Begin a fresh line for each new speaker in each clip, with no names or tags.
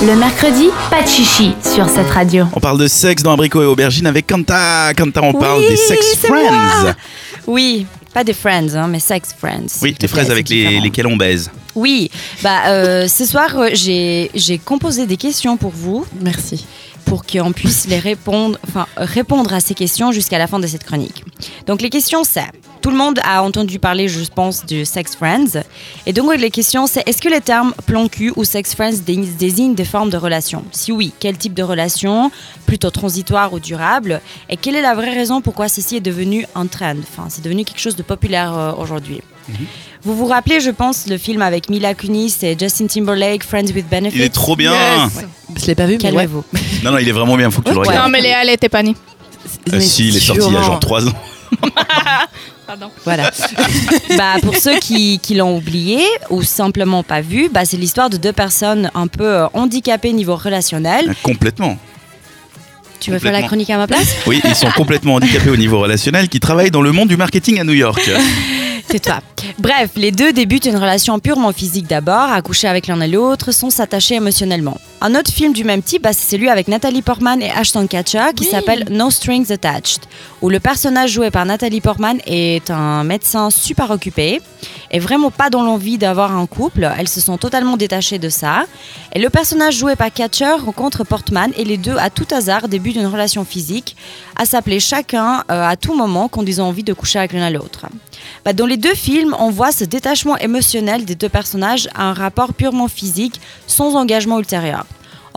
Le mercredi, pas de chichi sur cette radio.
On parle de sexe dans Abricot et Aubergine avec Kanta. Kanta, on parle
Oui,
des sex friends.
moi. Oui, pas des friends, hein, mais sex friends.
Oui, les fraises avec les, lesquelles on baise.
Oui, bah euh, ce soir euh, j'ai j'ai composé des questions pour vous
Merci.
pour qu'on puisse les répondre, enfin répondre à ces questions jusqu'à la fin de cette chronique. Donc les questions c'est, tout le monde a entendu parler, je pense, de sex friends, et donc les questions c'est, est-ce que les termes plan cul ou sex friends dé- désignent des formes de relations? Si oui, quel type de relation? Plutôt transitoire ou durable? Et quelle est la vraie raison pourquoi ceci est devenu un trend? Enfin, c'est devenu quelque chose de populaire euh, aujourd'hui. Vous vous rappelez, je pense, le film avec Mila Kunis et Justin Timberlake, Friends with Benefits?
Il est trop bien.
Yes.
Je l'ai pas vu, mais ouais.
Calmez-vous.
Non, non, il est vraiment bien. Faut que tu le
Ouais.
regardes.
Non, mais Léa, elle était pas née.
Euh, si, il est sorti il y a genre 3 ans.
Pardon.
Voilà. bah, pour ceux qui, qui l'ont oublié ou simplement pas vu, bah, c'est l'histoire de deux personnes un peu euh, handicapées niveau relationnel.
Complètement.
Tu veux faire la chronique à ma place?
Oui, ils sont complètement handicapés au niveau relationnel, qui travaillent dans le monde du marketing à New York.
Tais-toi. Bref, les deux débutent une relation purement physique d'abord, accouchés avec l'un et l'autre, sans s'attacher émotionnellement. Un autre film du même type, bah, c'est celui avec Nathalie Portman et Ashton Kutcher qui
Oui.
s'appelle No Strings Attached, où le personnage joué par Nathalie Portman est un médecin super occupé et vraiment pas dans l'envie d'avoir un couple. Elles se sont totalement détachées de ça. Et le personnage joué par Catcher rencontre Portman et les deux, à tout hasard, débutent une relation physique, à s'appeler chacun euh, à tout moment quand ils ont envie de coucher avec l'un à l'autre. Bah, dans les deux films, on voit ce détachement émotionnel des deux personnages à un rapport purement physique, sans engagement ultérieur.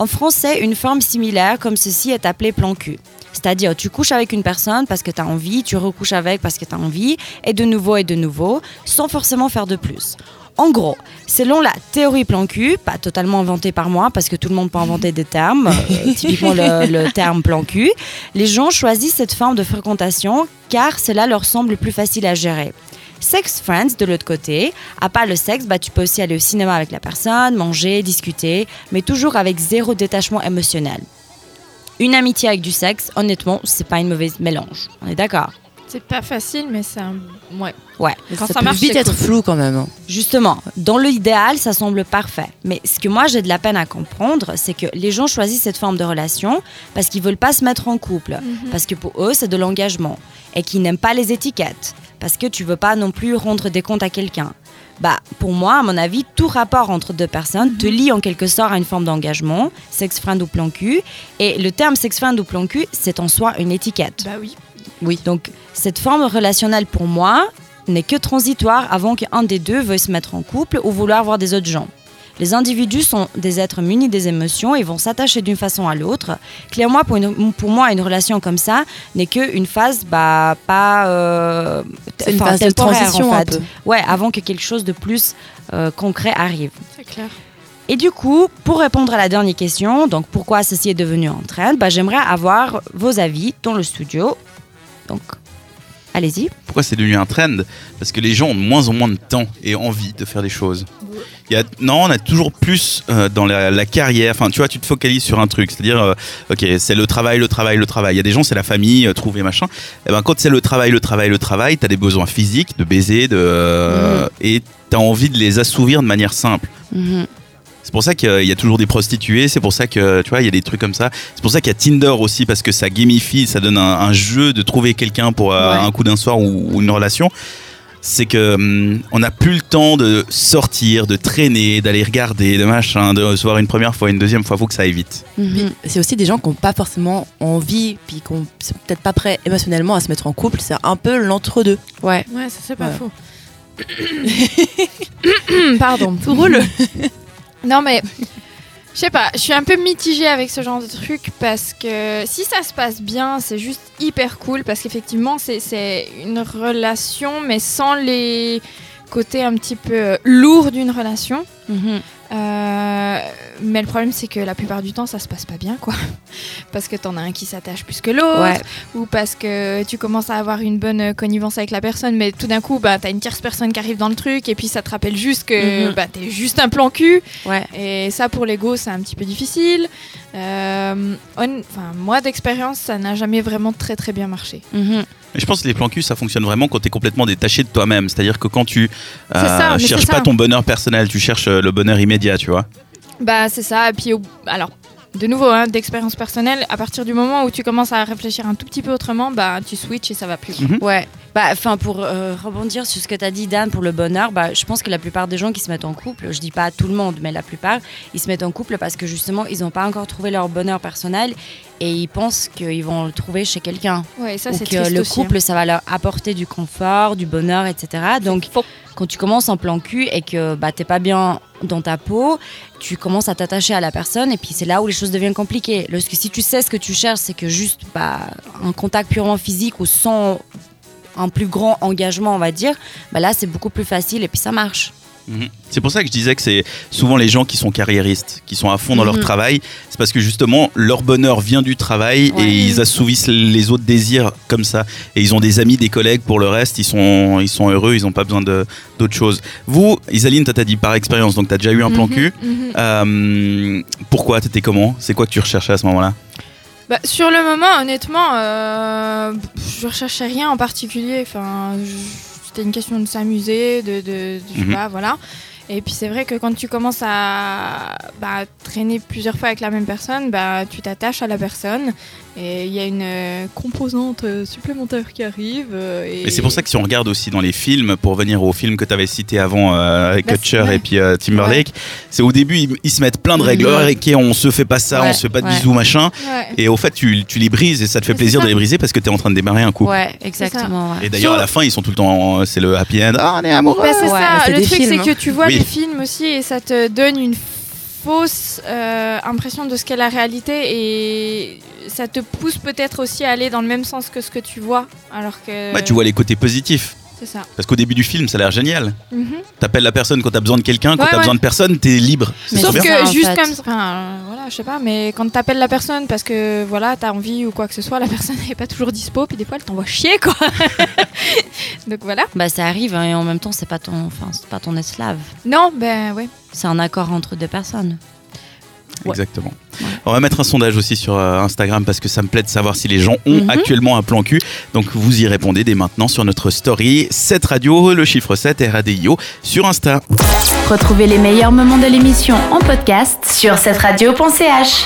En français, une forme similaire comme ceci est appelée plan cul. C'est-à-dire, tu couches avec une personne parce que tu as envie, tu recouches avec parce que tu as envie, et de nouveau et de nouveau, sans forcément faire de plus. En gros, selon la théorie plan cul, pas totalement inventée par moi parce que tout le monde peut inventer des termes, euh, typiquement le, le terme plan cul, les gens choisissent cette forme de fréquentation car cela leur semble plus facile à gérer. Sex friends, de l'autre côté, à part le sexe, bah, tu peux aussi aller au cinéma avec la personne, manger, discuter, mais toujours avec zéro détachement émotionnel. Une amitié avec du sexe, honnêtement, c'est pas une mauvaise mélange. On est d'accord
C'est pas facile, mais c'est un. Ouais.
Ouais.
Quand
ça,
ça
peut
marche,
vite être
cool.
flou quand même. hein.
Justement, dans l'idéal, ça semble parfait. Mais ce que moi j'ai de la peine à comprendre, c'est que les gens choisissent cette forme de relation parce qu'ils veulent pas se mettre en couple, parce que pour eux c'est de l'engagement, et qu'ils n'aiment pas les étiquettes, parce que tu veux pas non plus rendre des comptes à quelqu'un. Bah, pour moi, à mon avis, tout rapport entre deux personnes te lie en quelque sorte à une forme d'engagement, sex friend ou plan cul. Et le terme sex friend ou plan cul, c'est en soi une étiquette.
Bah oui.
Oui. Donc, cette forme relationnelle, pour moi, n'est que transitoire avant qu'un des deux veuille se mettre en couple ou vouloir voir des autres gens. Les individus sont des êtres munis des émotions et vont s'attacher d'une façon à l'autre. Clairement, pour, une- pour moi, une relation comme ça n'est qu'une phase bah, pas euh,
une phase de transition
en
un
fait.
peu.
Ouais, avant que quelque chose de plus euh, concret arrive.
C'est clair.
Et du coup, pour répondre à la dernière question, donc pourquoi ceci est devenu en trend, bah, j'aimerais avoir vos avis dans le studio. Donc, allez-y.
Pourquoi c'est devenu un trend? Parce que les gens ont de moins en moins de temps et envie de faire des choses. Il y a, non, on a toujours plus euh, dans la, la carrière. Enfin, tu vois, tu te focalises sur un truc. C'est-à-dire, euh, ok, c'est le travail, le travail, le travail. Il y a des gens, c'est la famille, euh, trouver machin. Et ben, quand c'est le travail, le travail, le travail, t'as des besoins physiques, de baiser, de, euh, et t'as envie de les assouvir de manière simple.
Mhm.
C'est pour ça qu'il y a toujours des prostituées, c'est pour ça que tu vois, il y a des trucs comme ça. C'est pour ça qu'il y a Tinder aussi parce que ça gamifie, ça donne un, un jeu de trouver quelqu'un pour euh,
Ouais.
un coup d'un soir ou, ou une relation. C'est que hum, on n'a plus le temps de sortir, de traîner, d'aller regarder, de machin, de se voir une première fois, une deuxième fois, faut que ça aille vite.
Mhm.
C'est aussi des gens qui n'ont pas forcément envie, puis qui sont peut-être pas prêts émotionnellement à se mettre en couple. C'est un peu l'entre-deux.
Ouais.
Ouais, ça c'est pas
Ouais.
faux. Pardon.
Tout roule.
Non mais je sais pas, je suis un peu mitigée avec ce genre de truc parce que si ça se passe bien, c'est juste hyper cool parce qu'effectivement c'est- une relation mais sans les côtés un petit peu euh, lourds d'une relation.
Mhm.
Euh, mais le problème c'est que la plupart du temps ça se passe pas bien quoi. Parce que t'en as un qui s'attache plus que l'autre
Ouais.
ou parce que tu commences à avoir une bonne euh, connivence avec la personne, mais tout d'un coup, bah, t'as une tierce personne qui arrive dans le truc, et puis ça te rappelle juste que
Mhm.
bah, t'es juste un plan cul.
Ouais.
Et ça, pour l'ego, c'est un petit peu difficile. Euh, on- enfin, moi, d'expérience, ça n'a jamais vraiment très très bien marché.
Mhm.
Mais je pense que les plans cul, ça fonctionne vraiment quand tu es complètement détaché de toi-même. C'est-à-dire que quand tu euh,
ça,
cherches
ça.
pas ton bonheur personnel, tu cherches euh, le bonheur immédiat, tu vois.
Bah c'est ça. Et puis alors. De nouveau, hein, d'expérience personnelle, à partir du moment où tu commences à réfléchir un tout petit peu autrement, bah tu switches et ça va plus.
Mhm.
Ouais. Bah, enfin, pour euh, rebondir sur ce que tu as dit, Dan, pour le bonheur, bah, je pense que la plupart des gens qui se mettent en couple, je dis pas tout le monde, mais la plupart, ils se mettent en couple parce que justement, ils n'ont pas encore trouvé leur bonheur personnel et ils pensent qu'ils vont le trouver chez quelqu'un.
Ouais, ça
Ou
c'est
que
triste
le
aussi,
couple, ça va leur apporter du confort, du bonheur, etc. Donc, quand tu commences en plan cul et que bah, t'es pas bien dans ta peau, tu commences à t'attacher à la personne et puis c'est là où les choses deviennent compliquées. Parce que si tu sais ce que tu cherches, c'est que juste bah, un contact purement physique ou sans un plus grand engagement, on va dire, bah là c'est beaucoup plus facile et puis ça marche.
Mhm. C'est pour ça que je disais que c'est souvent les gens qui sont carriéristes, qui sont à fond dans leur
Mhm.
travail. C'est parce que justement, leur bonheur vient du travail
Ouais.
et ils assouvissent les autres désirs comme ça. Et ils ont des amis, des collègues pour le reste, ils sont, ils sont heureux, ils n'ont pas besoin d'autre chose. Vous, Isaline, t'as dit par expérience, donc t'as déjà eu un plan
Mhm,
cul.
mhm.
Euh, pourquoi T'étais comment? C'est quoi que tu recherchais à ce moment-là?
Bah, sur le moment, honnêtement, euh, je recherchais rien en particulier. Enfin, je- c'était une question de s'amuser, de, de, de- je sais
Mhm.
pas, voilà. Et puis c'est vrai que quand tu commences à bah, traîner plusieurs fois avec la même personne, bah, tu t'attaches à la personne et il y a une euh, composante euh, supplémentaire qui arrive. euh, et
Et c'est pour ça que si on regarde aussi dans les films, pour venir au film que tu avais cité avant euh, avec
Bah,
Kutcher
ouais.
et puis euh, Timberlake, c'est au début ils, ils se mettent plein de règles. Ouais, ok, on se fait pas ça,
Ouais,
on se fait pas de
ouais.
bisous, machin.
Ouais.
Et au fait, tu, tu les brises et ça te fait plaisir
ça.
de les briser parce que tu es en train de démarrer un couple.
Ouais, exactement. ouais.
Et d'ailleurs, à la fin, ils sont tout le temps. C'est le happy end. Ah, on est amoureux.
Bah, c'est
Ouais,
ça. Le truc, c'est
hein.
que tu vois
Oui.
Des films aussi et ça te donne une fausse euh, impression de ce qu'est la réalité et ça te pousse peut-être aussi à aller dans le même sens que ce que tu vois. Alors que.
Ouais, tu vois les côtés positifs.
C'est ça.
Parce qu'au début du film, ça a l'air génial.
Mhm.
T'appelles la personne quand t'as besoin de quelqu'un, quand
Ouais,
t'as
ouais.
besoin de personne, t'es libre.
Sauf que
ça,
juste
fait.
comme ça, enfin, euh, voilà, je sais pas, mais quand t'appelles la personne parce que voilà, t'as envie ou quoi que ce soit, la personne n'est pas toujours dispo, puis des fois elle t'envoie chier quoi. Donc voilà.
Bah ça arrive hein, et en même temps c'est pas ton, enfin c'est pas ton esclave.
Non, ben ouais.
C'est un accord entre deux personnes.
Ouais.
Exactement. On va mettre un sondage aussi sur euh, Instagram parce que ça me plaît de savoir si les gens ont
Mhm.
actuellement un plan cul. Donc vous y répondez dès maintenant sur notre story 7 radio, le chiffre 7 RADIO sur Insta.
Retrouvez les meilleurs moments de l'émission en podcast sur cette radio.ch.